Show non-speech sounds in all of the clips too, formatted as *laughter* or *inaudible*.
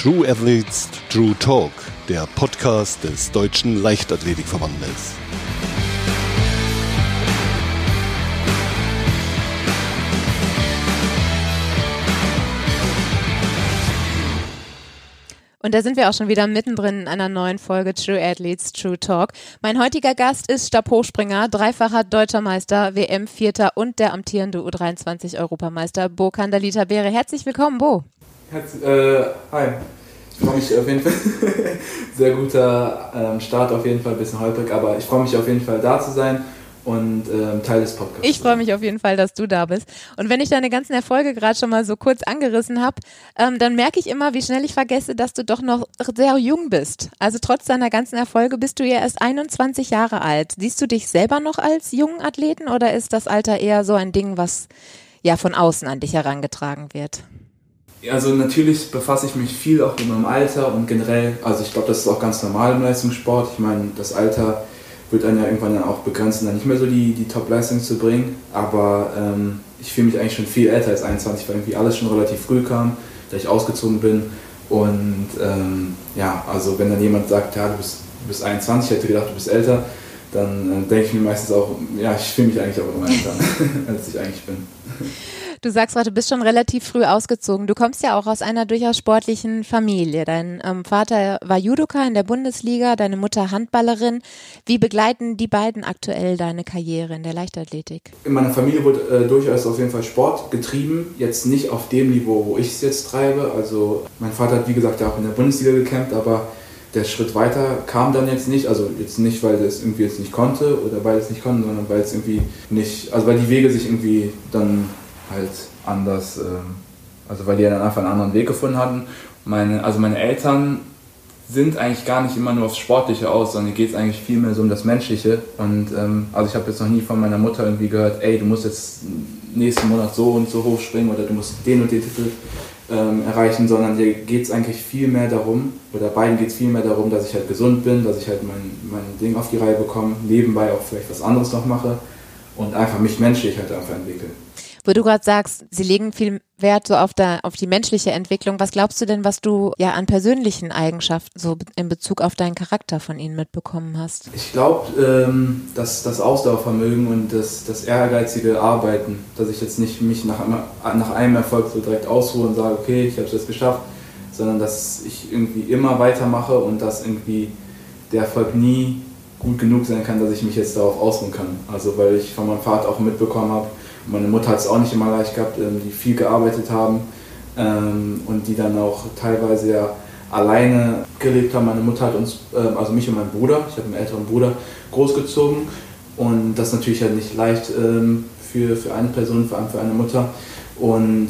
True Athletes True Talk, der Podcast des Deutschen Leichtathletikverbandes. Und da sind wir auch schon wieder mittendrin in einer neuen Folge True Athletes True Talk. Mein heutiger Gast ist Stabhochspringer, dreifacher deutscher Meister, WM Vierter und der amtierende U23 Europameister Bo Kandalita Beere. Herzlich willkommen, Bo. Herz, äh, hi. Ich freue mich auf jeden Fall. *laughs* Sehr guter ähm, Start auf jeden Fall, ein bisschen holprig, aber ich freue mich auf jeden Fall da zu sein und ähm, Teil des Podcasts. Ich freue mich auf jeden Fall, dass du da bist. Und wenn ich deine ganzen Erfolge gerade schon mal so kurz angerissen habe, ähm, dann merke ich immer, wie schnell ich vergesse, dass du doch noch sehr jung bist. Also trotz deiner ganzen Erfolge bist du ja erst 21 Jahre alt. Siehst du dich selber noch als jungen Athleten oder ist das Alter eher so ein Ding, was ja von außen an dich herangetragen wird? Also natürlich befasse ich mich viel auch mit meinem Alter und generell, also ich glaube, das ist auch ganz normal im Leistungssport. Ich meine, das Alter wird dann ja irgendwann dann auch begrenzen, dann nicht mehr so die, die Top-Leistung zu bringen. Aber ähm, ich fühle mich eigentlich schon viel älter als 21, weil irgendwie alles schon relativ früh kam, da ich ausgezogen bin. Und ähm, ja, also wenn dann jemand sagt, ja, du bist, du bist 21, ich hätte gedacht, du bist älter, dann äh, denke ich mir meistens auch, ja, ich fühle mich eigentlich auch immer älter, *laughs* als ich eigentlich bin. *laughs* Du sagst gerade, du bist schon relativ früh ausgezogen. Du kommst ja auch aus einer durchaus sportlichen Familie. Dein ähm, Vater war Judoka in der Bundesliga, deine Mutter Handballerin. Wie begleiten die beiden aktuell deine Karriere in der Leichtathletik? In meiner Familie wurde äh, durchaus auf jeden Fall Sport getrieben. Jetzt nicht auf dem Niveau, wo ich es jetzt treibe. Also mein Vater hat, wie gesagt, ja auch in der Bundesliga gekämpft, aber der Schritt weiter kam dann jetzt nicht, also jetzt nicht, weil es irgendwie jetzt nicht konnte oder weil es nicht konnte, sondern weil es irgendwie nicht, also weil die Wege sich irgendwie dann halt anders, ähm, also weil die ja dann einfach einen anderen Weg gefunden hatten. Meine, also meine Eltern sind eigentlich gar nicht immer nur aufs Sportliche aus, sondern geht es eigentlich viel mehr so um das Menschliche. Und ähm, also ich habe jetzt noch nie von meiner Mutter irgendwie gehört, ey, du musst jetzt nächsten Monat so und so hoch springen oder du musst den und den Titel ähm, erreichen, sondern dir geht es eigentlich viel mehr darum, oder beiden geht es viel mehr darum, dass ich halt gesund bin, dass ich halt mein, mein Ding auf die Reihe bekomme, nebenbei auch vielleicht was anderes noch mache und einfach mich menschlich halt einfach entwickle. Wo du gerade sagst, sie legen viel Wert so auf, der, auf die menschliche Entwicklung. Was glaubst du denn, was du ja an persönlichen Eigenschaften so in Bezug auf deinen Charakter von ihnen mitbekommen hast? Ich glaube, ähm, dass das Ausdauervermögen und das, das ehrgeizige Arbeiten, dass ich jetzt nicht mich nach, nach einem Erfolg so direkt ausruhe und sage, okay, ich habe es jetzt geschafft, sondern dass ich irgendwie immer weitermache und dass irgendwie der Erfolg nie gut genug sein kann, dass ich mich jetzt darauf ausruhen kann. Also weil ich von meinem Vater auch mitbekommen habe, meine Mutter hat es auch nicht immer leicht gehabt, ähm, die viel gearbeitet haben ähm, und die dann auch teilweise ja alleine gelebt haben. Meine Mutter hat uns, ähm, also mich und meinen Bruder, ich habe einen älteren Bruder, großgezogen und das ist natürlich halt nicht leicht für, für eine Person, vor allem für eine Mutter. Und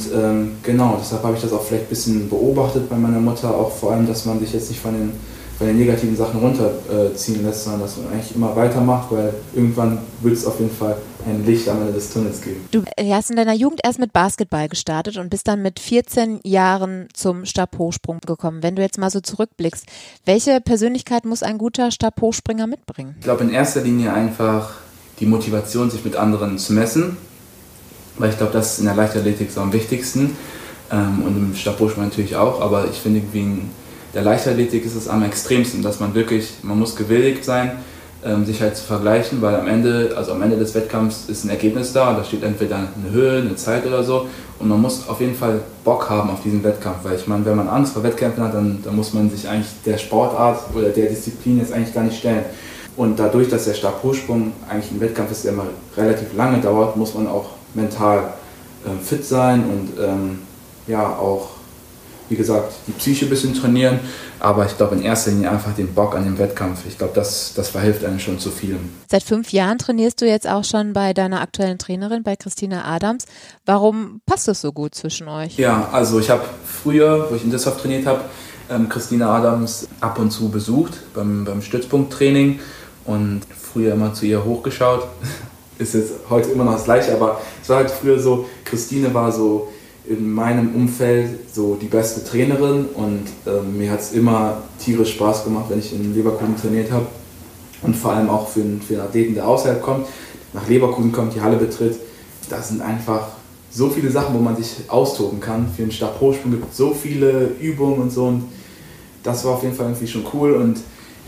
genau, deshalb habe ich das auch vielleicht ein bisschen beobachtet bei meiner Mutter, auch vor allem, dass man sich jetzt nicht von den bei den negativen Sachen runterziehen lässt, sondern dass man eigentlich immer weitermacht, weil irgendwann wird es auf jeden Fall ein Licht am Ende des Tunnels geben. Du hast in deiner Jugend erst mit Basketball gestartet und bist dann mit 14 Jahren zum Stabhochsprung gekommen. Wenn du jetzt mal so zurückblickst, welche Persönlichkeit muss ein guter Stabhochspringer mitbringen? Ich glaube in erster Linie einfach die Motivation, sich mit anderen zu messen, weil ich glaube, das ist in der Leichtathletik so am wichtigsten ähm, und im Stabhochsprung natürlich auch, aber ich finde irgendwie ein der Leichtathletik ist es am extremsten, dass man wirklich, man muss gewilligt sein, ähm, sich halt zu vergleichen, weil am Ende, also am Ende des Wettkampfs ist ein Ergebnis da, da steht entweder eine Höhe, eine Zeit oder so und man muss auf jeden Fall Bock haben auf diesen Wettkampf, weil ich meine, wenn man Angst vor Wettkämpfen hat, dann, dann muss man sich eigentlich der Sportart oder der Disziplin jetzt eigentlich gar nicht stellen. Und dadurch, dass der Stabhochsprung eigentlich ein Wettkampf ist, der immer relativ lange dauert, muss man auch mental äh, fit sein und ähm, ja auch wie gesagt, die Psyche ein bisschen trainieren, aber ich glaube in erster Linie einfach den Bock an dem Wettkampf. Ich glaube, das, das verhilft einem schon zu vielem. Seit fünf Jahren trainierst du jetzt auch schon bei deiner aktuellen Trainerin, bei Christina Adams. Warum passt das so gut zwischen euch? Ja, also ich habe früher, wo ich in Düsseldorf trainiert habe, ähm, Christina Adams ab und zu besucht beim, beim Stützpunkttraining und früher immer zu ihr hochgeschaut. *laughs* Ist jetzt heute immer noch das gleiche, aber es war halt früher so, Christine war so in meinem Umfeld so die beste Trainerin und ähm, mir hat es immer tierisch Spaß gemacht, wenn ich in Leverkusen trainiert habe. Und vor allem auch für, für einen Athleten, der außerhalb kommt, nach Leverkusen kommt, die Halle betritt. Da sind einfach so viele Sachen, wo man sich austoben kann. Für den Stabhochsprung gibt es so viele Übungen und so und das war auf jeden Fall irgendwie schon cool und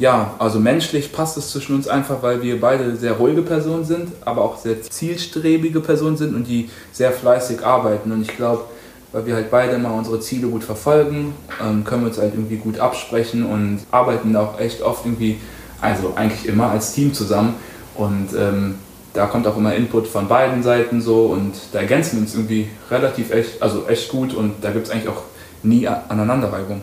ja, also menschlich passt es zwischen uns einfach, weil wir beide sehr ruhige Personen sind, aber auch sehr zielstrebige Personen sind und die sehr fleißig arbeiten. Und ich glaube, weil wir halt beide immer unsere Ziele gut verfolgen, ähm, können wir uns halt irgendwie gut absprechen und arbeiten auch echt oft irgendwie, also eigentlich immer als Team zusammen. Und ähm, da kommt auch immer Input von beiden Seiten so und da ergänzen wir uns irgendwie relativ echt, also echt gut und da gibt es eigentlich auch nie Aneinanderreibung.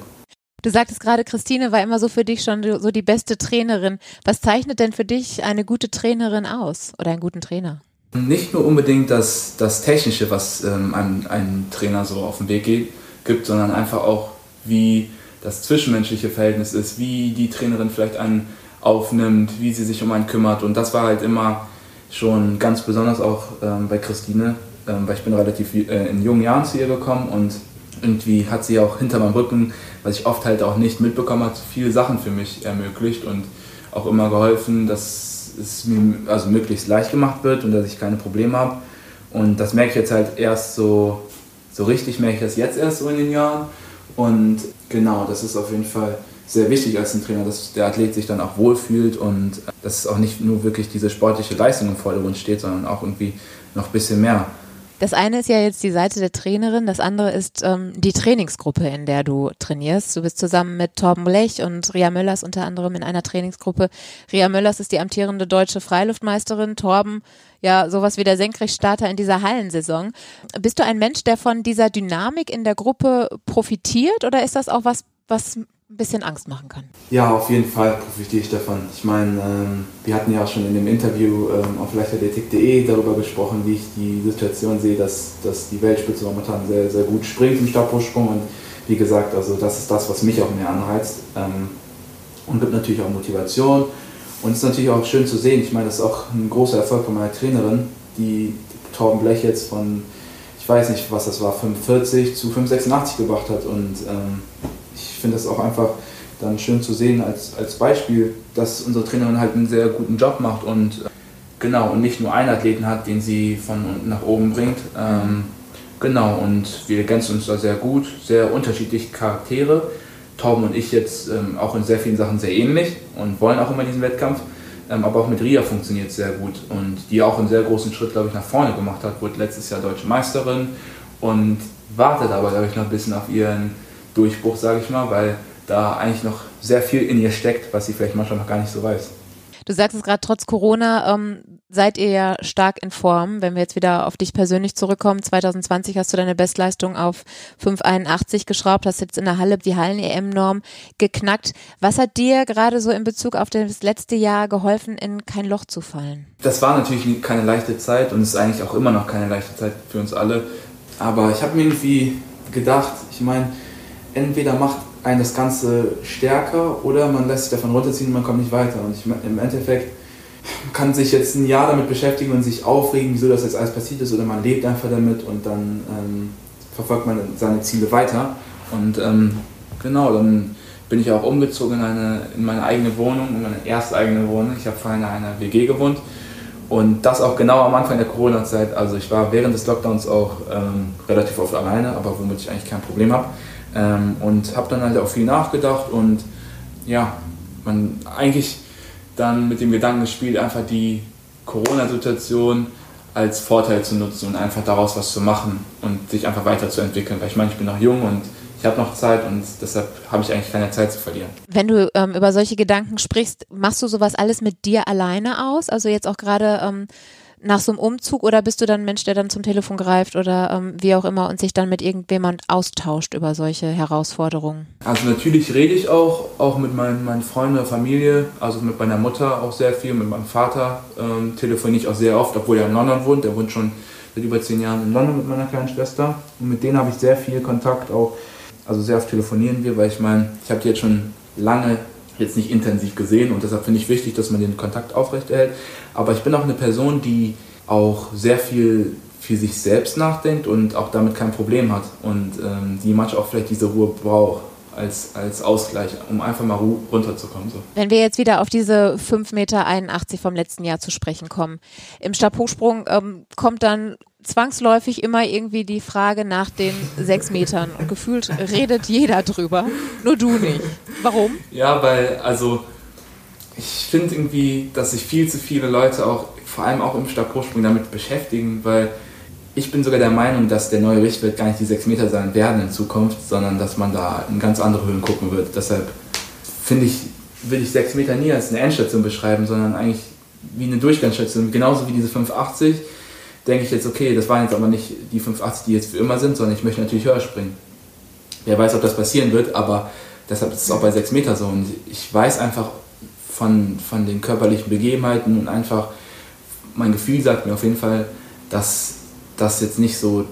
Du sagtest gerade, Christine war immer so für dich schon so die beste Trainerin. Was zeichnet denn für dich eine gute Trainerin aus oder einen guten Trainer? Nicht nur unbedingt das, das Technische, was ähm, ein, ein Trainer so auf den Weg geht, gibt, sondern einfach auch, wie das zwischenmenschliche Verhältnis ist, wie die Trainerin vielleicht einen aufnimmt, wie sie sich um einen kümmert. Und das war halt immer schon ganz besonders auch ähm, bei Christine, ähm, weil ich bin relativ äh, in jungen Jahren zu ihr gekommen und irgendwie hat sie auch hinter meinem Rücken, was ich oft halt auch nicht mitbekommen habe, viele Sachen für mich ermöglicht und auch immer geholfen, dass es mir also möglichst leicht gemacht wird und dass ich keine Probleme habe. Und das merke ich jetzt halt erst so, so richtig, merke ich das jetzt erst so in den Jahren. Und genau, das ist auf jeden Fall sehr wichtig als ein Trainer, dass der Athlet sich dann auch wohlfühlt und dass auch nicht nur wirklich diese sportliche Leistung im Vordergrund steht, sondern auch irgendwie noch ein bisschen mehr. Das eine ist ja jetzt die Seite der Trainerin, das andere ist ähm, die Trainingsgruppe, in der du trainierst. Du bist zusammen mit Torben Lech und Ria Möllers unter anderem in einer Trainingsgruppe. Ria Möllers ist die amtierende deutsche Freiluftmeisterin, Torben ja sowas wie der Senkrechtstarter in dieser Hallensaison. Bist du ein Mensch, der von dieser Dynamik in der Gruppe profitiert oder ist das auch was, was ein bisschen Angst machen kann. Ja, auf jeden Fall profitiere ich davon. Ich meine, ähm, wir hatten ja auch schon in dem Interview ähm, auf leichtathletik.de darüber gesprochen, wie ich die Situation sehe, dass, dass die Weltspitze momentan sehr, sehr gut springt im Stabhochsprung. Und wie gesagt, also das ist das, was mich auch mehr anheizt ähm, und gibt natürlich auch Motivation. Und es ist natürlich auch schön zu sehen. Ich meine, das ist auch ein großer Erfolg von meiner Trainerin, die Torben Blech jetzt von, ich weiß nicht, was das war, 45 zu 586 gebracht hat. Und ähm, ich finde das auch einfach dann schön zu sehen als, als Beispiel, dass unsere Trainerin halt einen sehr guten Job macht und äh, genau und nicht nur einen Athleten hat, den sie von unten nach oben bringt. Ähm, genau, und wir ergänzen uns da sehr gut, sehr unterschiedliche Charaktere. Torben und ich jetzt ähm, auch in sehr vielen Sachen sehr ähnlich und wollen auch immer diesen Wettkampf. Ähm, aber auch mit Ria funktioniert es sehr gut und die auch einen sehr großen Schritt, glaube ich, nach vorne gemacht hat, wurde letztes Jahr deutsche Meisterin und wartet aber, glaube ich, noch ein bisschen auf ihren Durchbruch, sage ich mal, weil da eigentlich noch sehr viel in ihr steckt, was sie vielleicht manchmal noch gar nicht so weiß. Du sagst es gerade, trotz Corona ähm, seid ihr ja stark in Form. Wenn wir jetzt wieder auf dich persönlich zurückkommen, 2020 hast du deine Bestleistung auf 581 geschraubt, hast jetzt in der Halle die Hallen-EM-Norm geknackt. Was hat dir gerade so in Bezug auf das letzte Jahr geholfen, in kein Loch zu fallen? Das war natürlich keine leichte Zeit und ist eigentlich auch immer noch keine leichte Zeit für uns alle. Aber ich habe mir irgendwie gedacht, ich meine, entweder macht einen das Ganze stärker oder man lässt sich davon runterziehen und man kommt nicht weiter. Und ich, im Endeffekt kann sich jetzt ein Jahr damit beschäftigen und sich aufregen, wieso das jetzt alles passiert ist, oder man lebt einfach damit und dann ähm, verfolgt man seine Ziele weiter. Und ähm, genau, dann bin ich auch umgezogen in, eine, in meine eigene Wohnung, in meine erste eigene Wohnung. Ich habe vorher in einer WG gewohnt und das auch genau am Anfang der Corona-Zeit. Also ich war während des Lockdowns auch ähm, relativ oft alleine, aber womit ich eigentlich kein Problem habe. Ähm, und habe dann halt auch viel nachgedacht und ja, man eigentlich dann mit dem Gedanken gespielt, einfach die Corona-Situation als Vorteil zu nutzen und einfach daraus was zu machen und sich einfach weiterzuentwickeln. Weil ich meine, ich bin noch jung und ich habe noch Zeit und deshalb habe ich eigentlich keine Zeit zu verlieren. Wenn du ähm, über solche Gedanken sprichst, machst du sowas alles mit dir alleine aus? Also jetzt auch gerade ähm, nach so einem Umzug oder bist du dann ein Mensch, der dann zum Telefon greift oder ähm, wie auch immer und sich dann mit irgendjemand austauscht über solche Herausforderungen? Also natürlich rede ich auch, auch mit meinen, meinen Freunden, Familie, also mit meiner Mutter auch sehr viel, mit meinem Vater ähm, telefoniere ich auch sehr oft, obwohl er in London wohnt, der wohnt schon seit über zehn Jahren in London mit meiner kleinen Schwester und mit denen habe ich sehr viel Kontakt auch, also sehr oft telefonieren wir, weil ich meine, ich habe die jetzt schon lange jetzt nicht intensiv gesehen und deshalb finde ich wichtig, dass man den Kontakt aufrechterhält. Aber ich bin auch eine Person, die auch sehr viel für sich selbst nachdenkt und auch damit kein Problem hat und ähm, die manchmal auch vielleicht diese Ruhe braucht als, als Ausgleich, um einfach mal runterzukommen. So. Wenn wir jetzt wieder auf diese 5,81 Meter vom letzten Jahr zu sprechen kommen. Im Stabhochsprung ähm, kommt dann zwangsläufig immer irgendwie die Frage nach den sechs Metern und gefühlt redet jeder drüber, nur du nicht. Warum? Ja, weil, also ich finde irgendwie, dass sich viel zu viele Leute auch, vor allem auch im Stabhochsprung, damit beschäftigen, weil ich bin sogar der Meinung, dass der neue Richtwert gar nicht die sechs Meter sein werden in Zukunft, sondern dass man da in ganz andere Höhen gucken wird. Deshalb finde ich, will ich sechs Meter nie als eine Endstation beschreiben, sondern eigentlich wie eine Durchgangsstation. Genauso wie diese 580 denke ich jetzt, okay, das waren jetzt aber nicht die 580, die jetzt für immer sind, sondern ich möchte natürlich höher springen. Wer weiß, ob das passieren wird, aber deshalb ist es auch bei 6 Meter so. Und ich weiß einfach von, von den körperlichen Begebenheiten und einfach, mein Gefühl sagt mir auf jeden Fall, dass das jetzt nicht so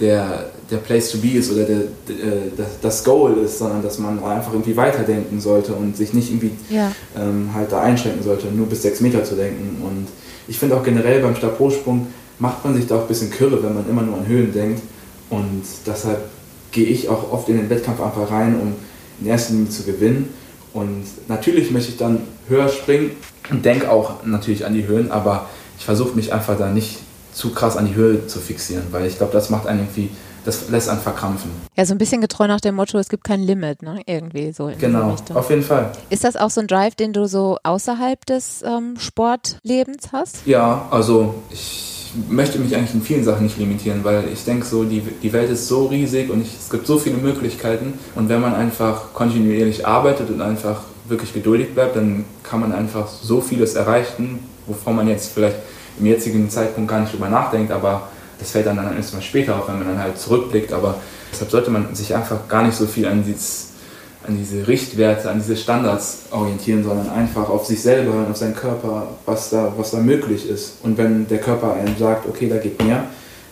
der, der Place to be ist oder der, der, das Goal ist, sondern dass man einfach irgendwie weiterdenken sollte und sich nicht irgendwie ja. ähm, halt da einschränken sollte, nur bis 6 Meter zu denken. Und ich finde auch generell beim Stabhochsprung, macht man sich da auch ein bisschen kürre, wenn man immer nur an Höhen denkt. Und deshalb gehe ich auch oft in den Wettkampf einfach rein, um in erster Linie zu gewinnen. Und natürlich möchte ich dann höher springen und denke auch natürlich an die Höhen, aber ich versuche mich einfach da nicht zu krass an die Höhe zu fixieren, weil ich glaube, das macht einen irgendwie, das lässt einen verkrampfen. Ja, so ein bisschen getreu nach dem Motto, es gibt kein Limit, ne? Irgendwie so Genau, auf jeden Fall. Ist das auch so ein Drive, den du so außerhalb des ähm, Sportlebens hast? Ja, also ich möchte mich eigentlich in vielen Sachen nicht limitieren, weil ich denke so, die, die Welt ist so riesig und ich, es gibt so viele Möglichkeiten. Und wenn man einfach kontinuierlich arbeitet und einfach wirklich geduldig bleibt, dann kann man einfach so vieles erreichen, wovon man jetzt vielleicht im jetzigen Zeitpunkt gar nicht drüber nachdenkt, aber das fällt dann, dann erst mal später auf, wenn man dann halt zurückblickt, aber deshalb sollte man sich einfach gar nicht so viel an dieses an diese Richtwerte, an diese Standards orientieren, sondern einfach auf sich selber und auf seinen Körper, was da, was da möglich ist. Und wenn der Körper einem sagt, okay, da geht mehr,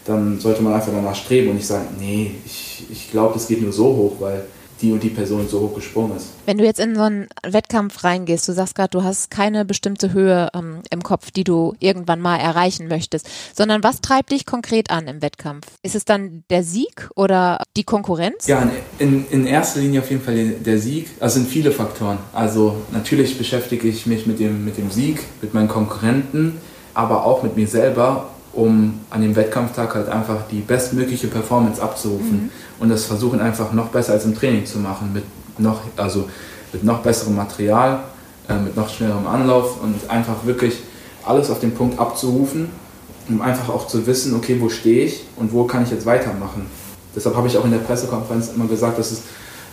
dann sollte man einfach danach streben und nicht sagen, nee, ich, ich glaube, das geht nur so hoch, weil die und die Person so hoch gesprungen ist. Wenn du jetzt in so einen Wettkampf reingehst, du sagst gerade, du hast keine bestimmte Höhe ähm, im Kopf, die du irgendwann mal erreichen möchtest, sondern was treibt dich konkret an im Wettkampf? Ist es dann der Sieg oder die Konkurrenz? Ja, in, in erster Linie auf jeden Fall der Sieg. Also sind viele Faktoren. Also natürlich beschäftige ich mich mit dem, mit dem Sieg, mit meinen Konkurrenten, aber auch mit mir selber um an dem Wettkampftag halt einfach die bestmögliche Performance abzurufen mhm. Und das versuchen einfach noch besser als im Training zu machen, mit noch, also mit noch besserem Material, äh, mit noch schnellerem Anlauf und einfach wirklich alles auf den Punkt abzurufen, um einfach auch zu wissen, okay, wo stehe ich und wo kann ich jetzt weitermachen. Deshalb habe ich auch in der Pressekonferenz immer gesagt, dass es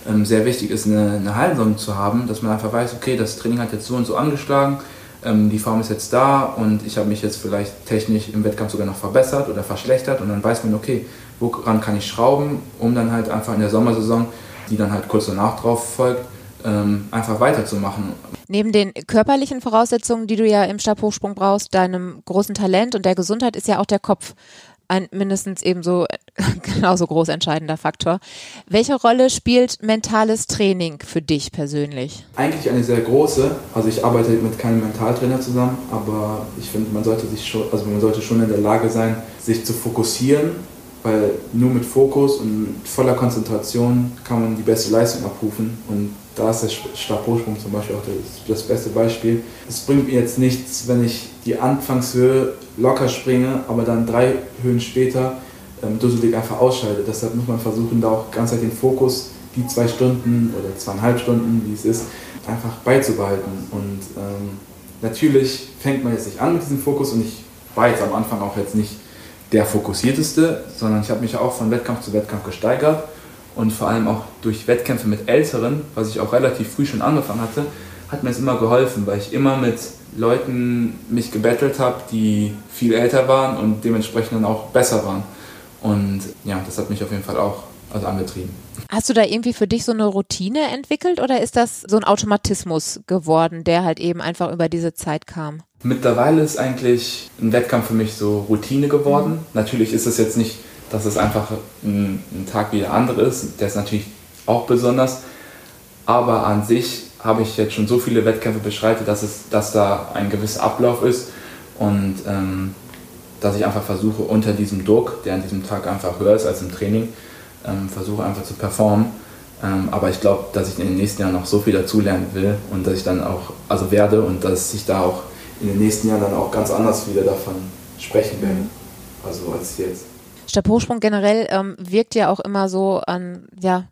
ähm, sehr wichtig ist, eine, eine Hallensaison zu haben, dass man einfach weiß, okay, das Training hat jetzt so und so angeschlagen, ähm, die Form ist jetzt da und ich habe mich jetzt vielleicht technisch im Wettkampf sogar noch verbessert oder verschlechtert und dann weiß man, okay, woran kann ich schrauben, um dann halt einfach in der Sommersaison, die dann halt kurz danach drauf folgt, ähm, einfach weiterzumachen. Neben den körperlichen Voraussetzungen, die du ja im Stabhochsprung brauchst, deinem großen Talent und der Gesundheit ist ja auch der Kopf ein mindestens ebenso *laughs* genauso groß entscheidender Faktor. Welche Rolle spielt mentales Training für dich persönlich? Eigentlich eine sehr große. Also ich arbeite mit keinem Mentaltrainer zusammen, aber ich finde, man sollte sich schon, also man sollte schon in der Lage sein, sich zu fokussieren, weil nur mit Fokus und voller Konzentration kann man die beste Leistung abrufen und da ist der Stabhochsprung zum Beispiel auch das, das beste Beispiel. Es bringt mir jetzt nichts, wenn ich die Anfangshöhe locker springe, aber dann drei Höhen später ähm, dusselig einfach ausschalte. Deshalb muss man versuchen, da auch ganz halt den Fokus, die zwei Stunden oder zweieinhalb Stunden, wie es ist, einfach beizubehalten. Und ähm, natürlich fängt man jetzt nicht an mit diesem Fokus und ich war jetzt am Anfang auch jetzt nicht der fokussierteste, sondern ich habe mich auch von Wettkampf zu Wettkampf gesteigert und vor allem auch durch Wettkämpfe mit Älteren, was ich auch relativ früh schon angefangen hatte, hat mir es immer geholfen, weil ich immer mit Leuten mich gebettelt habe, die viel älter waren und dementsprechend dann auch besser waren. Und ja, das hat mich auf jeden Fall auch also angetrieben. Hast du da irgendwie für dich so eine Routine entwickelt oder ist das so ein Automatismus geworden, der halt eben einfach über diese Zeit kam? Mittlerweile ist eigentlich ein Wettkampf für mich so Routine geworden. Mhm. Natürlich ist es jetzt nicht dass es einfach ein, ein Tag wie der andere ist. Der ist natürlich auch besonders. Aber an sich habe ich jetzt schon so viele Wettkämpfe beschreitet, dass, es, dass da ein gewisser Ablauf ist und ähm, dass ich einfach versuche, unter diesem Druck, der an diesem Tag einfach höher ist als im Training, ähm, versuche einfach zu performen. Ähm, aber ich glaube, dass ich in den nächsten Jahren noch so viel dazulernen will und dass ich dann auch, also werde und dass ich da auch in den nächsten Jahren dann auch ganz anders wieder davon sprechen werde. also als jetzt. Stabhochsprung generell ähm, wirkt ja auch immer so an, ja,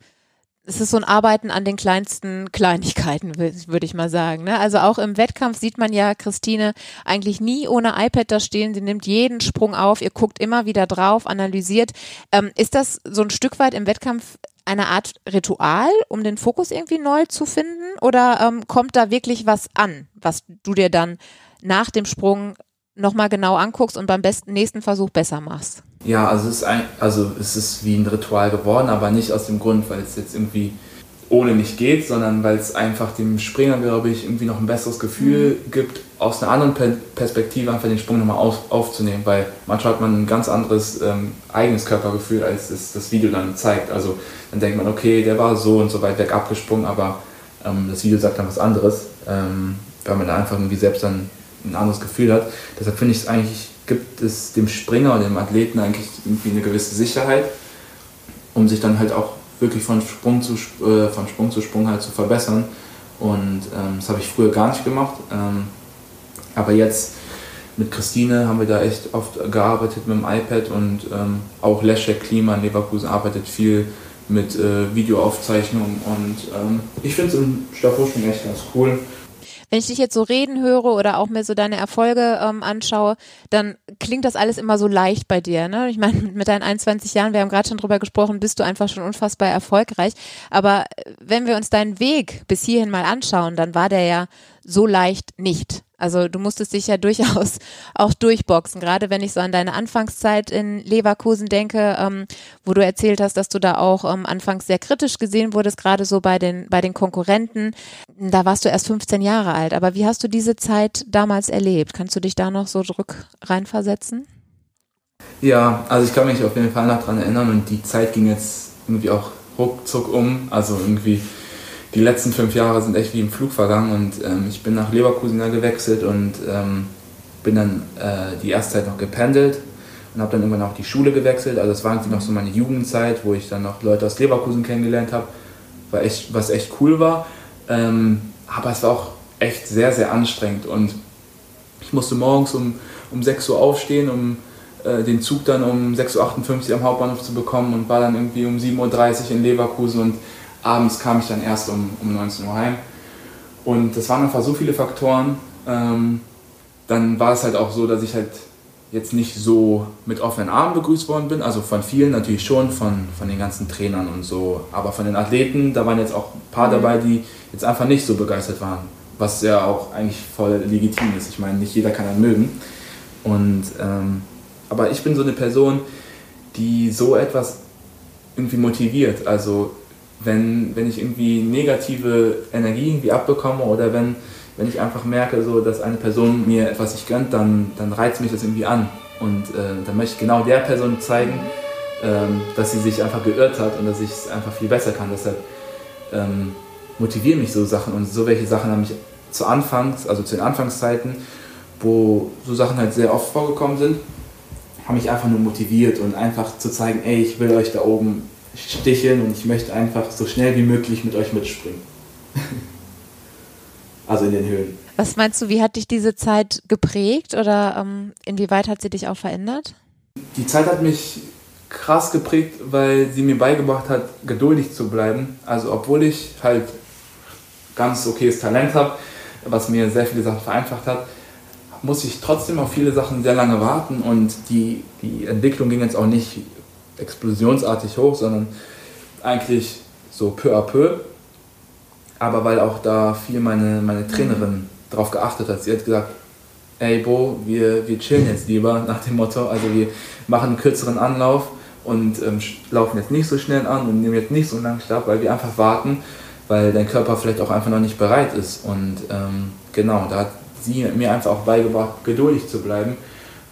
es ist so ein Arbeiten an den kleinsten Kleinigkeiten, würde ich mal sagen. Ne? Also auch im Wettkampf sieht man ja Christine eigentlich nie ohne iPad da stehen. Sie nimmt jeden Sprung auf, ihr guckt immer wieder drauf, analysiert. Ähm, ist das so ein Stück weit im Wettkampf eine Art Ritual, um den Fokus irgendwie neu zu finden? Oder ähm, kommt da wirklich was an, was du dir dann nach dem Sprung nochmal genau anguckst und beim besten nächsten Versuch besser machst? Ja, also es, ist ein, also es ist wie ein Ritual geworden, aber nicht aus dem Grund, weil es jetzt irgendwie ohne nicht geht, sondern weil es einfach dem Springer, glaube ich, irgendwie noch ein besseres Gefühl mhm. gibt, aus einer anderen Perspektive einfach den Sprung nochmal auf, aufzunehmen, weil manchmal hat man ein ganz anderes ähm, eigenes Körpergefühl, als es das Video dann zeigt. Also dann denkt man, okay, der war so und so weit weg abgesprungen, aber ähm, das Video sagt dann was anderes, ähm, weil man da einfach irgendwie selbst dann ein anderes Gefühl hat. Deshalb finde ich es eigentlich gibt es dem Springer und dem Athleten eigentlich irgendwie eine gewisse Sicherheit, um sich dann halt auch wirklich von Sprung zu, äh, von Sprung, zu Sprung halt zu verbessern. Und ähm, das habe ich früher gar nicht gemacht. Ähm, aber jetzt mit Christine haben wir da echt oft gearbeitet mit dem iPad und ähm, auch Leszek Klima in Leverkusen arbeitet viel mit äh, Videoaufzeichnungen und ähm, ich finde es im Stabhochsprung echt ganz cool wenn ich dich jetzt so reden höre oder auch mir so deine Erfolge ähm, anschaue, dann klingt das alles immer so leicht bei dir. Ne? Ich meine, mit deinen 21 Jahren, wir haben gerade schon drüber gesprochen, bist du einfach schon unfassbar erfolgreich. Aber äh, wenn wir uns deinen Weg bis hierhin mal anschauen, dann war der ja so leicht nicht. Also du musstest dich ja *laughs* durchaus auch durchboxen, gerade wenn ich so an deine Anfangszeit in Leverkusen denke, ähm, wo du erzählt hast, dass du da auch ähm, anfangs sehr kritisch gesehen wurdest, gerade so bei den, bei den Konkurrenten. Da warst du erst 15 Jahre alt. Aber wie hast du diese Zeit damals erlebt? Kannst du dich da noch so drück reinversetzen? Ja, also ich kann mich auf jeden Fall noch dran erinnern und die Zeit ging jetzt irgendwie auch ruckzuck um. Also irgendwie die letzten fünf Jahre sind echt wie im Flug vergangen und ähm, ich bin nach Leverkusen da gewechselt und ähm, bin dann äh, die erste Zeit noch gependelt und habe dann irgendwann auch die Schule gewechselt. Also das war irgendwie noch so meine Jugendzeit, wo ich dann noch Leute aus Leverkusen kennengelernt habe, echt, was echt cool war. Ähm, aber es war auch echt sehr, sehr anstrengend und ich musste morgens um, um 6 Uhr aufstehen, um äh, den Zug dann um 6.58 Uhr am Hauptbahnhof zu bekommen und war dann irgendwie um 7.30 Uhr in Leverkusen und abends kam ich dann erst um, um 19 Uhr heim. Und das waren einfach so viele Faktoren. Ähm, dann war es halt auch so, dass ich halt jetzt nicht so mit offenen Armen begrüßt worden bin. Also von vielen natürlich schon, von, von den ganzen Trainern und so. Aber von den Athleten, da waren jetzt auch ein paar dabei, die jetzt einfach nicht so begeistert waren. Was ja auch eigentlich voll legitim ist. Ich meine, nicht jeder kann einen mögen. Und, ähm, aber ich bin so eine Person, die so etwas irgendwie motiviert. Also wenn, wenn ich irgendwie negative Energie irgendwie abbekomme oder wenn, wenn ich einfach merke, so, dass eine Person mir etwas nicht gönnt, dann, dann reizt mich das irgendwie an. Und äh, dann möchte ich genau der Person zeigen, ähm, dass sie sich einfach geirrt hat und dass ich es einfach viel besser kann. Deshalb ähm, motivieren mich so Sachen und so welche Sachen haben mich zu Anfangs, also zu den Anfangszeiten, wo so Sachen halt sehr oft vorgekommen sind, haben mich einfach nur motiviert und einfach zu zeigen, ey, ich will euch da oben sticheln und ich möchte einfach so schnell wie möglich mit euch mitspringen. *laughs* also in den Höhen. Was meinst du, wie hat dich diese Zeit geprägt oder ähm, inwieweit hat sie dich auch verändert? Die Zeit hat mich krass geprägt, weil sie mir beigebracht hat, geduldig zu bleiben. Also obwohl ich halt ganz okayes Talent habe, was mir sehr viele Sachen vereinfacht hat, muss ich trotzdem auf viele Sachen sehr lange warten und die, die Entwicklung ging jetzt auch nicht explosionsartig hoch, sondern eigentlich so peu à peu. Aber weil auch da viel meine, meine Trainerin darauf geachtet hat. Sie hat gesagt, ey Bo, wir, wir chillen jetzt lieber *laughs* nach dem Motto. Also wir machen einen kürzeren Anlauf und ähm, laufen jetzt nicht so schnell an und nehmen jetzt nicht so einen langen Stab, weil wir einfach warten, weil dein Körper vielleicht auch einfach noch nicht bereit ist. Und ähm, genau, da hat sie mir einfach auch beigebracht, geduldig zu bleiben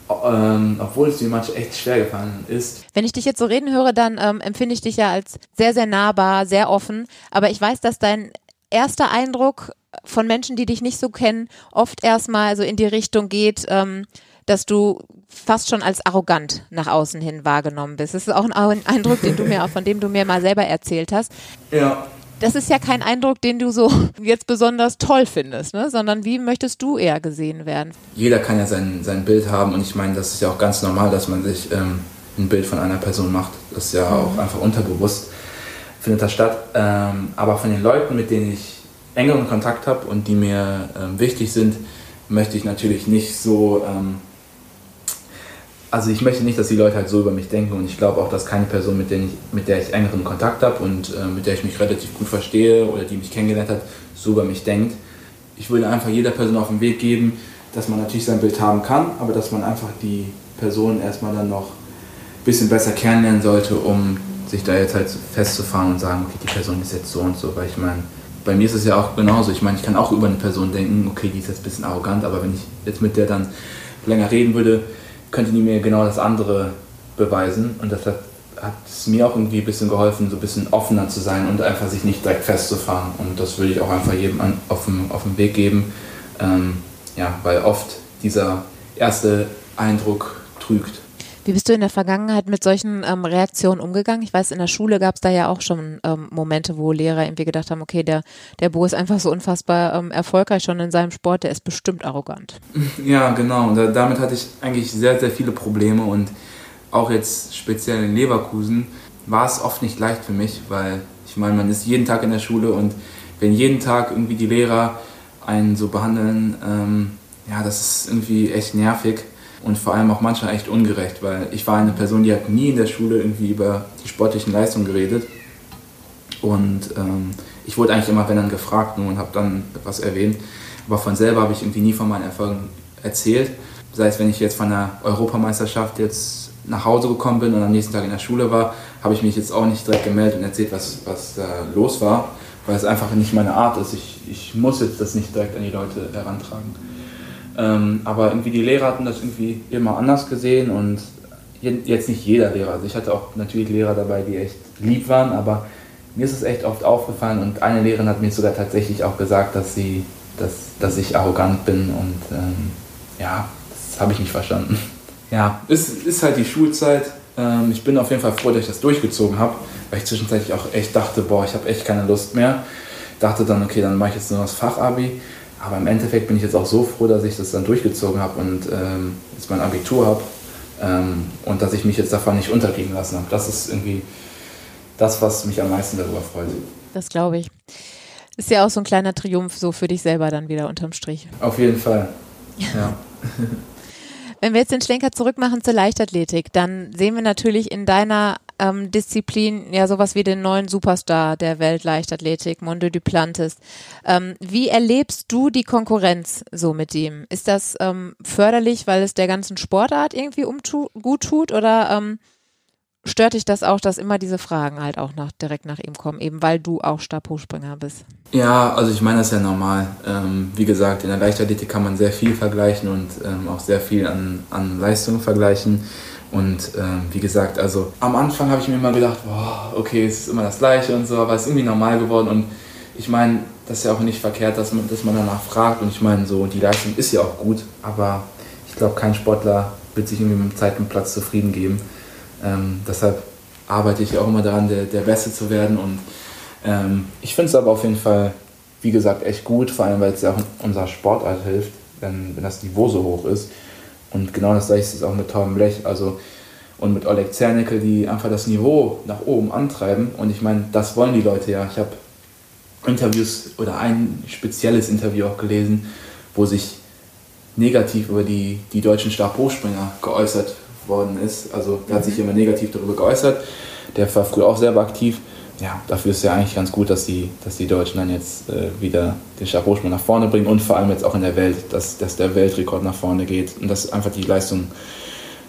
ähm, obwohl es mir manchmal echt schwer gefallen ist. Wenn ich dich jetzt so reden höre, dann ähm, empfinde ich dich ja als sehr, sehr nahbar, sehr offen. Aber ich weiß, dass dein erster Eindruck von Menschen, die dich nicht so kennen, oft erstmal so in die Richtung geht, ähm, dass du fast schon als arrogant nach außen hin wahrgenommen bist. Das ist auch ein Eindruck, den du mir, von dem du mir mal selber erzählt hast. Ja, das ist ja kein Eindruck, den du so *laughs* jetzt besonders toll findest, ne? sondern wie möchtest du eher gesehen werden? Jeder kann ja sein, sein Bild haben und ich meine, das ist ja auch ganz normal, dass man sich ähm, ein Bild von einer Person macht. Das ist ja mhm. auch einfach unterbewusst, findet das statt. Ähm, aber von den Leuten, mit denen ich engeren Kontakt habe und die mir ähm, wichtig sind, möchte ich natürlich nicht so ähm, also ich möchte nicht, dass die Leute halt so über mich denken und ich glaube auch, dass keine Person, mit der ich, mit der ich engeren Kontakt habe und äh, mit der ich mich relativ gut verstehe oder die mich kennengelernt hat, so über mich denkt. Ich würde einfach jeder Person auf den Weg geben, dass man natürlich sein Bild haben kann, aber dass man einfach die Person erstmal dann noch ein bisschen besser kennenlernen sollte, um sich da jetzt halt festzufahren und sagen, okay, die Person ist jetzt so und so, weil ich meine, bei mir ist es ja auch genauso. Ich meine, ich kann auch über eine Person denken, okay, die ist jetzt ein bisschen arrogant, aber wenn ich jetzt mit der dann länger reden würde, könnte die mir genau das andere beweisen. Und deshalb hat es mir auch irgendwie ein bisschen geholfen, so ein bisschen offener zu sein und einfach sich nicht direkt festzufahren. Und das würde ich auch einfach jedem auf, dem, auf dem Weg geben. Ähm, ja, weil oft dieser erste Eindruck trügt. Wie bist du in der Vergangenheit mit solchen ähm, Reaktionen umgegangen? Ich weiß, in der Schule gab es da ja auch schon ähm, Momente, wo Lehrer irgendwie gedacht haben, okay, der, der Bo ist einfach so unfassbar ähm, erfolgreich schon in seinem Sport, der ist bestimmt arrogant. *laughs* Ja, genau. Und damit hatte ich eigentlich sehr, sehr viele Probleme und auch jetzt speziell in Leverkusen war es oft nicht leicht für mich, weil ich meine, man ist jeden Tag in der Schule und wenn jeden Tag irgendwie die Lehrer einen so behandeln, ähm, ja, das ist irgendwie echt nervig und vor allem auch manchmal echt ungerecht, weil ich war eine Person, die hat nie in der Schule irgendwie über die sportlichen Leistungen geredet und ähm, ich wurde eigentlich immer, wenn dann gefragt nur und habe dann was erwähnt, aber von selber habe ich irgendwie nie von meinen Erfolgen erzählt. Sei es, wenn ich jetzt von der Europameisterschaft jetzt nach Hause gekommen bin und am nächsten Tag in der Schule war, habe ich mich jetzt auch nicht direkt gemeldet und erzählt, was, was da los war, weil es einfach nicht meine Art ist. Ich, ich muss jetzt das nicht direkt an die Leute herantragen. Ähm, aber irgendwie die Lehrer hatten das irgendwie immer anders gesehen und jetzt nicht jeder Lehrer. Also ich hatte auch natürlich Lehrer dabei, die echt lieb waren, aber mir ist es echt oft aufgefallen und eine Lehrerin hat mir sogar tatsächlich auch gesagt, dass sie, dass, dass ich arrogant bin und ähm, ja, das habe ich nicht verstanden. Ja, es ist halt die Schulzeit. Ähm, ich bin auf jeden Fall froh, dass ich das durchgezogen habe, weil ich zwischenzeitlich auch echt dachte, boah, ich habe echt keine Lust mehr. Dachte dann, okay, dann mache ich jetzt nur das Fachabi aber im Endeffekt bin ich jetzt auch so froh, dass ich das dann durchgezogen habe und ähm, jetzt mein Abitur habe ähm, und dass ich mich jetzt davon nicht unterkriegen lassen habe. Das ist irgendwie das, was mich am meisten darüber freut. Das glaube ich. Ist ja auch so ein kleiner Triumph so für dich selber dann wieder unterm Strich. Auf jeden Fall. Ja. *laughs* Wenn wir jetzt den Schlenker zurückmachen zur Leichtathletik, dann sehen wir natürlich in deiner ähm, Disziplin ja sowas wie den neuen Superstar der Weltleichtathletik, Mondo Duplantis. Ähm, wie erlebst du die Konkurrenz so mit ihm? Ist das ähm, förderlich, weil es der ganzen Sportart irgendwie gut tut oder ähm, stört dich das auch, dass immer diese Fragen halt auch nach, direkt nach ihm kommen, eben weil du auch Stabhochspringer bist? Ja, also ich meine, das ist ja normal. Ähm, wie gesagt, in der Leichtathletik kann man sehr viel vergleichen und ähm, auch sehr viel an, an Leistungen vergleichen. Und ähm, wie gesagt, also am Anfang habe ich mir immer gedacht, boah, okay, es ist immer das Gleiche und so, aber es ist irgendwie normal geworden. Und ich meine, das ist ja auch nicht verkehrt, dass man, dass man danach fragt. Und ich meine, so die Leistung ist ja auch gut, aber ich glaube, kein Sportler wird sich irgendwie mit Zeit und Platz zufrieden geben. Ähm, deshalb arbeite ich auch immer daran, der, der Beste zu werden. Und ähm, ich finde es aber auf jeden Fall, wie gesagt, echt gut, vor allem weil es ja auch unserer Sportart hilft, wenn, wenn das Niveau so hoch ist. Und genau das gleiche ist auch mit Tom Blech. Also, und mit Oleg Zernickel, die einfach das Niveau nach oben antreiben. Und ich meine, das wollen die Leute ja. Ich habe Interviews oder ein spezielles Interview auch gelesen, wo sich negativ über die, die deutschen Stabhochspringer geäußert worden ist. Also der hat sich mhm. immer negativ darüber geäußert. Der war früher auch selber aktiv ja, dafür ist ja eigentlich ganz gut, dass die, dass die Deutschen dann jetzt äh, wieder den Stabhochsprung nach vorne bringen und vor allem jetzt auch in der Welt, dass, dass der Weltrekord nach vorne geht und dass einfach die Leistungen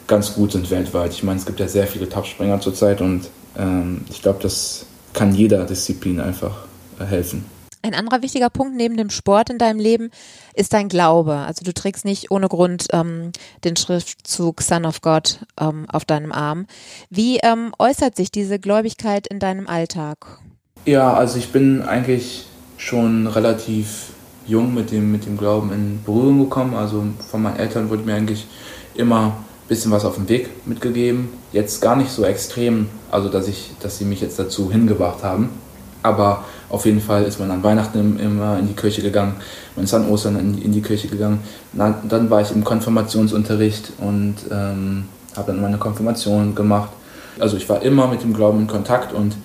ganz gut sind weltweit. Ich meine, es gibt ja sehr viele Topspringer zurzeit und ähm, ich glaube, das kann jeder Disziplin einfach äh, helfen. Ein anderer wichtiger Punkt neben dem Sport in deinem Leben ist dein Glaube. Also du trägst nicht ohne Grund ähm, den Schriftzug Son of God ähm, auf deinem Arm. Wie ähm, äußert sich diese Gläubigkeit in deinem Alltag? Ja, also ich bin eigentlich schon relativ jung mit dem, mit dem Glauben in Berührung gekommen. Also von meinen Eltern wurde mir eigentlich immer ein bisschen was auf den Weg mitgegeben. Jetzt gar nicht so extrem, also dass, ich, dass sie mich jetzt dazu hingebracht haben. Aber auf jeden Fall ist man an Weihnachten immer in die Kirche gegangen, man ist an Ostern in, die Kirche gegangen. Dann war ich im Konfirmationsunterricht und ähm, habe dann meine Konfirmation gemacht. Also ich war immer mit dem Glauben in Kontakt und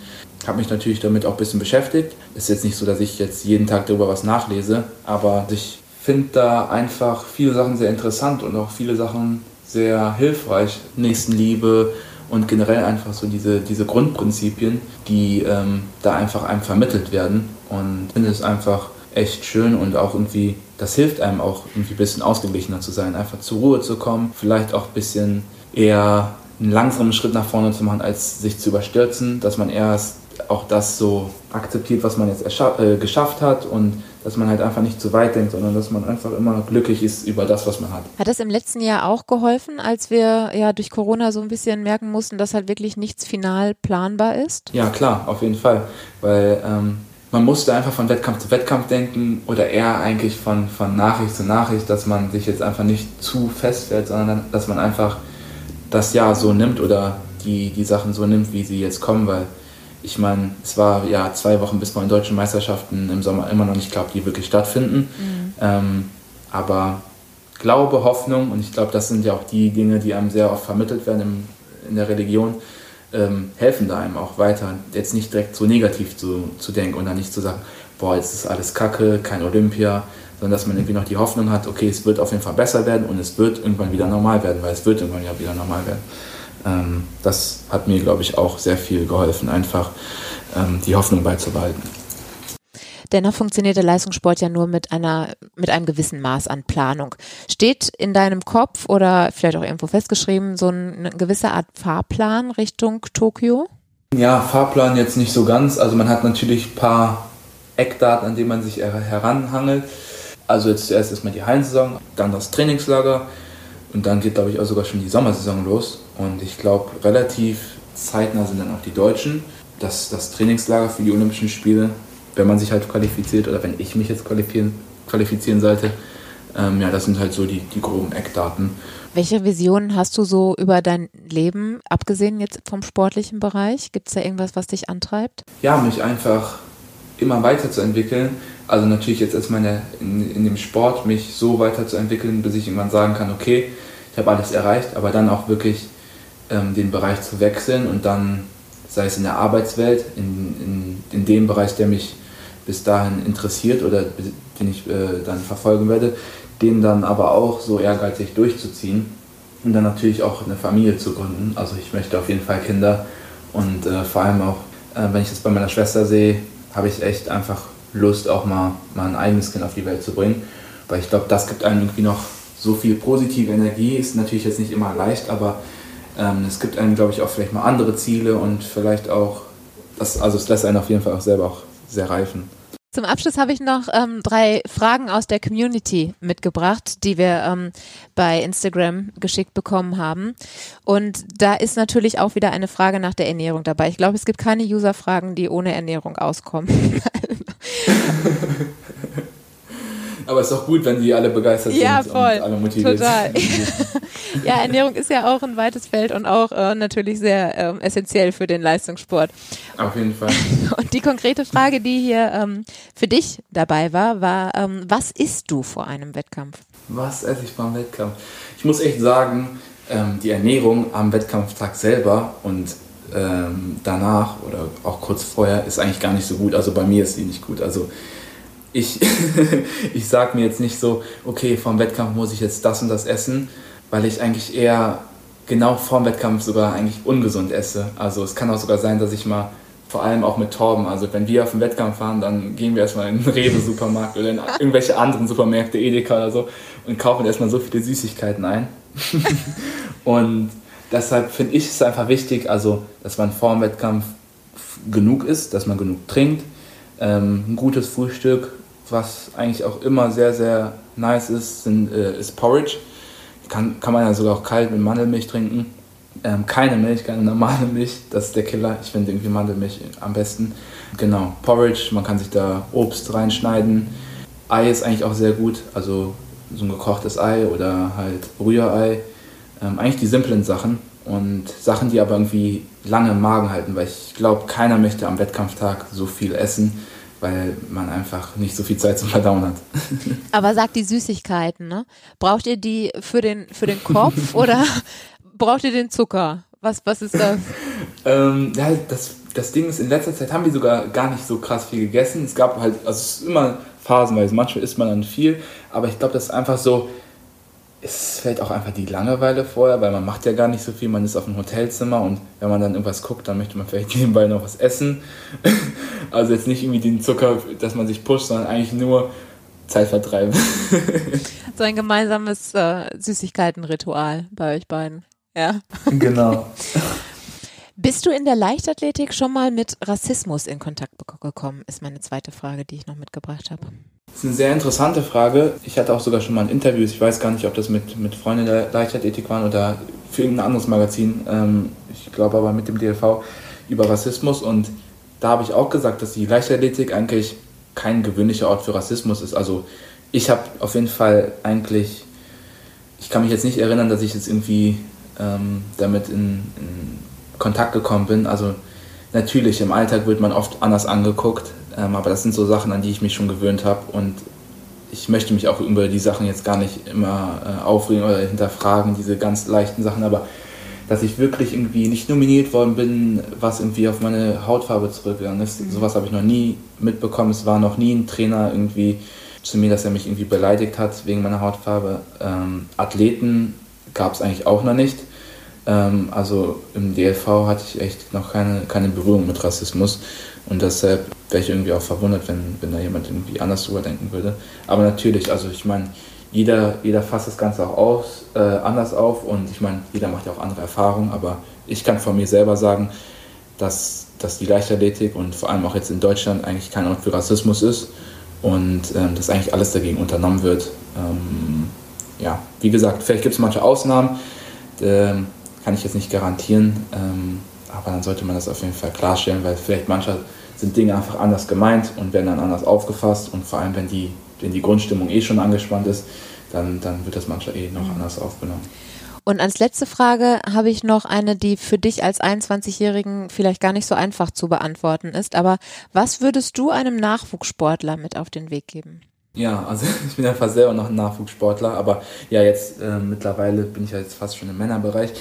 habe mich natürlich damit auch ein bisschen beschäftigt. Ist jetzt nicht so, dass ich jetzt jeden Tag darüber was nachlese, aber ich finde da einfach viele Sachen sehr interessant und auch viele Sachen sehr hilfreich. Nächstenliebe und generell einfach so diese, diese Grundprinzipien, die ähm, da einfach einem vermittelt werden. Und ich finde es einfach echt schön und auch irgendwie, das hilft einem auch irgendwie ein bisschen ausgeglichener zu sein, einfach zur Ruhe zu kommen, vielleicht auch ein bisschen eher einen langsamen Schritt nach vorne zu machen, als sich zu überstürzen, dass man erst auch das so akzeptiert, was man jetzt äh, geschafft hat und dass man halt einfach nicht zu weit denkt, sondern dass man einfach immer glücklich ist über das, was man hat. Hat das im letzten Jahr auch geholfen, als wir ja durch Corona so ein bisschen merken mussten, dass halt wirklich nichts final planbar ist? Ja, klar, auf jeden Fall, weil ähm, man musste einfach von Wettkampf zu Wettkampf denken oder eher eigentlich von, von Nachricht zu Nachricht, dass man sich jetzt einfach nicht zu festfällt, sondern dass man einfach das Jahr so nimmt oder die, die Sachen so nimmt, wie sie jetzt kommen, weil ich meine, es war ja zwei Wochen bis vor den deutschen Meisterschaften im Sommer immer noch nicht klar, ob die wirklich stattfinden. Mhm. Ähm, aber Glaube, Hoffnung und ich glaube, das sind ja auch die Dinge, die einem sehr oft vermittelt werden im, in der Religion, ähm, helfen da einem auch weiter, jetzt nicht direkt so negativ zu, zu denken und dann nicht zu sagen, boah, jetzt ist alles Kacke, kein Olympia, sondern dass man irgendwie noch die Hoffnung hat, okay, es wird auf jeden Fall besser werden und es wird irgendwann wieder normal werden, weil es wird irgendwann ja wieder normal werden. Ähm, das hat mir, glaube ich, auch sehr viel geholfen, einfach ähm, die Hoffnung beizubehalten. Dennoch funktioniert der Leistungssport ja nur mit einer, mit einem gewissen Maß an Planung. Steht in deinem Kopf oder vielleicht auch irgendwo festgeschrieben so eine gewisse Art Fahrplan Richtung Tokio? Ja, Fahrplan jetzt nicht so ganz. Also man hat natürlich ein paar Eckdaten, an denen man sich heranhangelt. Also jetzt zuerst erstmal die Hallensaison, dann das Trainingslager und dann geht, glaube ich, auch sogar schon die Sommersaison los. Und ich glaube, relativ zeitnah sind dann auch die Deutschen. Das, das Trainingslager für die Olympischen Spiele, wenn man sich halt qualifiziert oder wenn ich mich jetzt qualifizieren, qualifizieren sollte, ähm, ja, das sind halt so die, die groben Eckdaten. Welche Visionen hast du so über dein Leben, abgesehen jetzt vom sportlichen Bereich? Gibt es da irgendwas, was dich antreibt? Ja, mich einfach immer weiterzuentwickeln. Also natürlich jetzt erstmal in, in, dem Sport mich so weiterzuentwickeln, bis ich irgendwann sagen kann, okay, ich habe alles erreicht, aber dann auch wirklich ähm, den Bereich zu wechseln und dann, sei es in der Arbeitswelt, in, in, in dem Bereich, der mich bis dahin interessiert oder den ich äh, dann verfolgen werde, den dann aber auch so ehrgeizig durchzuziehen und dann natürlich auch eine Familie zu gründen. Also ich möchte auf jeden Fall Kinder und äh, vor allem auch, äh, wenn ich das bei meiner Schwester sehe, habe ich echt einfach Lust, auch mal, mal ein eigenes Kind auf die Welt zu bringen. Weil ich glaube, das gibt einem irgendwie noch so viel positive Energie. Ist natürlich jetzt nicht immer leicht, aber ähm, es gibt einem, glaube ich, auch vielleicht mal andere Ziele und vielleicht auch, das, also es lässt einen auf jeden Fall auch selber auch sehr reifen. Zum Abschluss habe ich noch ähm, drei Fragen aus der Community mitgebracht, die wir ähm, bei Instagram geschickt bekommen haben. Und da ist natürlich auch wieder eine Frage nach der Ernährung dabei. Ich glaube, es gibt keine User-Fragen, die ohne Ernährung auskommen. *laughs* *laughs* Aber es ist auch gut, wenn die alle begeistert ja, sind voll. und alle motiviert Total. sind. *laughs* ja, Ernährung ist ja auch ein weites Feld und auch äh, natürlich sehr ähm, essentiell für den Leistungssport. Auf jeden Fall. *laughs* Und die konkrete Frage, die hier ähm, für dich dabei war, war, ähm, was isst du vor einem Wettkampf? Was esse ich vor einem Wettkampf? Ich muss echt sagen, ähm, die Ernährung am Wettkampftag selber und ähm, danach oder auch kurz vorher ist eigentlich gar nicht so gut. Also bei mir ist die nicht gut. Also ich, *laughs* ich sage mir jetzt nicht so, okay, vom Wettkampf muss ich jetzt das und das essen, weil ich eigentlich eher genau vorm Wettkampf sogar eigentlich ungesund esse. Also es kann auch sogar sein, dass ich mal, vor allem auch mit Torben, also wenn wir auf den Wettkampf fahren, dann gehen wir erstmal in den *laughs* Rewe-Supermarkt oder in irgendwelche anderen Supermärkte, Edeka oder so und kaufen erstmal so viele Süßigkeiten ein. *laughs* und deshalb finde ich es einfach wichtig, also dass man vor dem Wettkampf genug isst, dass man genug trinkt, ähm, ein gutes Frühstück, was eigentlich auch immer sehr, sehr nice ist, sind, äh, ist Porridge. Kann, kann man ja sogar auch kalt mit Mandelmilch trinken. Ähm, keine Milch, keine normale *laughs* Milch, das ist der Killer. Ich finde irgendwie Mandelmilch am besten. Genau, Porridge, man kann sich da Obst reinschneiden. Ei ist eigentlich auch sehr gut, also so ein gekochtes Ei oder halt Rührei. Ähm, eigentlich die simplen Sachen und Sachen, die aber irgendwie lange im Magen halten, weil ich glaube, keiner möchte am Wettkampftag so viel essen, weil man einfach nicht so viel Zeit zum Verdauen hat. *laughs* Aber sagt die Süßigkeiten, ne? Braucht ihr die für den, für den Kopf *laughs* oder braucht ihr den Zucker? Was, was ist das? ähm, ja, das, das Ding ist, in letzter Zeit haben wir sogar gar nicht so krass viel gegessen. Es gab halt, also es ist immer phasenweise, manchmal isst man dann viel, aber ich glaube, das ist einfach so, es fällt auch einfach die Langeweile vorher, weil man macht ja gar nicht so viel, man ist auf dem Hotelzimmer und wenn man dann irgendwas guckt, dann möchte man vielleicht *laughs* nebenbei noch was essen. *laughs* Also jetzt nicht irgendwie den Zucker, dass man sich pusht, sondern eigentlich nur Zeitvertreib. *laughs* So ein gemeinsames äh, Süßigkeitenritual bei euch beiden. Ja. Genau. Bist du in der Leichtathletik schon mal mit Rassismus in Kontakt gekommen, ist meine zweite Frage, die ich noch mitgebracht habe. Das ist eine sehr interessante Frage. Ich hatte auch sogar schon mal ein Interview, ich weiß gar nicht, ob das mit, mit Freunden der Leichtathletik waren oder für irgendein anderes Magazin, ähm, ich glaube aber mit dem DLV, über Rassismus. Und da habe ich auch gesagt, dass die Leichtathletik eigentlich kein gewöhnlicher Ort für Rassismus ist. Also ich habe auf jeden Fall eigentlich, ich kann mich jetzt nicht erinnern, dass ich jetzt irgendwie ähm, damit in, in Kontakt gekommen bin. Also natürlich, im Alltag wird man oft anders angeguckt, ähm, aber das sind so Sachen, an die ich mich schon gewöhnt habe und ich möchte mich auch über die Sachen jetzt gar nicht immer äh, aufregen oder hinterfragen, diese ganz leichten Sachen, aber dass ich wirklich irgendwie nicht nominiert worden bin, was irgendwie auf meine Hautfarbe zurückgegangen ist. Mhm. Sowas habe ich noch nie mitbekommen. Es war noch nie ein Trainer irgendwie zu mir, dass er mich irgendwie beleidigt hat wegen meiner Hautfarbe. Ähm, Athleten gab es eigentlich auch noch nicht. Ähm, also im DLV hatte ich echt noch keine, keine Berührung mit Rassismus und deshalb wäre ich irgendwie auch verwundert, wenn, wenn da jemand irgendwie anders drüber denken würde. Aber natürlich, also ich meine, jeder, jeder fasst das Ganze auch aus, äh, anders auf und ich meine, jeder macht ja auch andere Erfahrungen, aber ich kann von mir selber sagen, dass, dass die Leichtathletik und vor allem auch jetzt in Deutschland eigentlich kein Ort für Rassismus ist und ähm, dass eigentlich alles dagegen unternommen wird. Ähm, ja, wie gesagt, vielleicht gibt es manche Ausnahmen. Ähm, kann ich jetzt nicht garantieren, ähm, aber dann sollte man das auf jeden Fall klarstellen, weil vielleicht manchmal sind Dinge einfach anders gemeint und werden dann anders aufgefasst und vor allem, wenn die, wenn die Grundstimmung eh schon angespannt ist, dann, dann wird das manchmal eh noch mhm. anders aufgenommen. Und als letzte Frage habe ich noch eine, die für dich als 21-Jährigen vielleicht gar nicht so einfach zu beantworten ist. Aber was würdest du einem Nachwuchssportler mit auf den Weg geben? Ja, also *laughs* ich bin einfach selber noch ein Nachwuchssportler, aber ja, jetzt äh, mittlerweile bin ich ja jetzt fast schon im Männerbereich.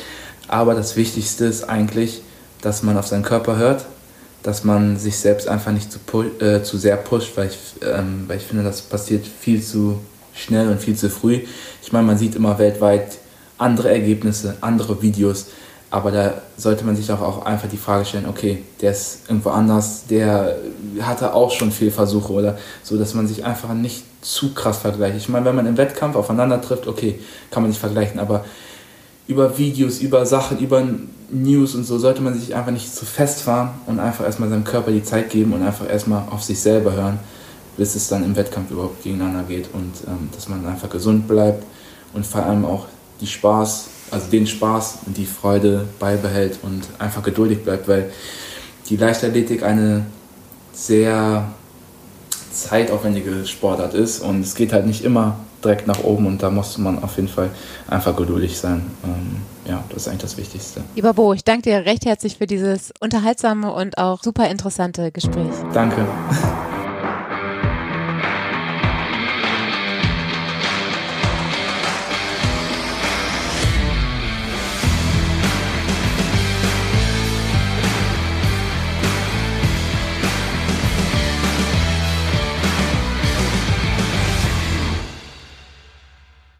Aber das Wichtigste ist eigentlich, dass man auf seinen Körper hört, dass man sich selbst einfach nicht zu, äh, zu sehr pusht, weil ich, ähm, weil ich finde, das passiert viel zu schnell und viel zu früh. Ich meine, man sieht immer weltweit andere Ergebnisse, andere Videos, aber da sollte man sich auch, auch einfach die Frage stellen, okay, der ist irgendwo anders, der hatte auch schon Fehlversuche oder so, dass man sich einfach nicht zu krass vergleicht. Ich meine, wenn man im Wettkampf aufeinander trifft, okay, kann man sich vergleichen, aber über Videos, über Sachen, über News und so sollte man sich einfach nicht zu festfahren und einfach erstmal seinem Körper die Zeit geben und einfach erstmal auf sich selber hören, bis es dann im Wettkampf überhaupt gegeneinander geht und ähm, dass man einfach gesund bleibt und vor allem auch die Spaß, also den Spaß und die Freude beibehält und einfach geduldig bleibt, weil die Leichtathletik eine sehr zeitaufwendige Sportart ist und es geht halt nicht immer direkt nach oben und da muss man auf jeden Fall einfach geduldig sein. Ähm, ja, das ist eigentlich das Wichtigste. Lieber Bo, ich danke dir recht herzlich für dieses unterhaltsame und auch super interessante Gespräch. Danke.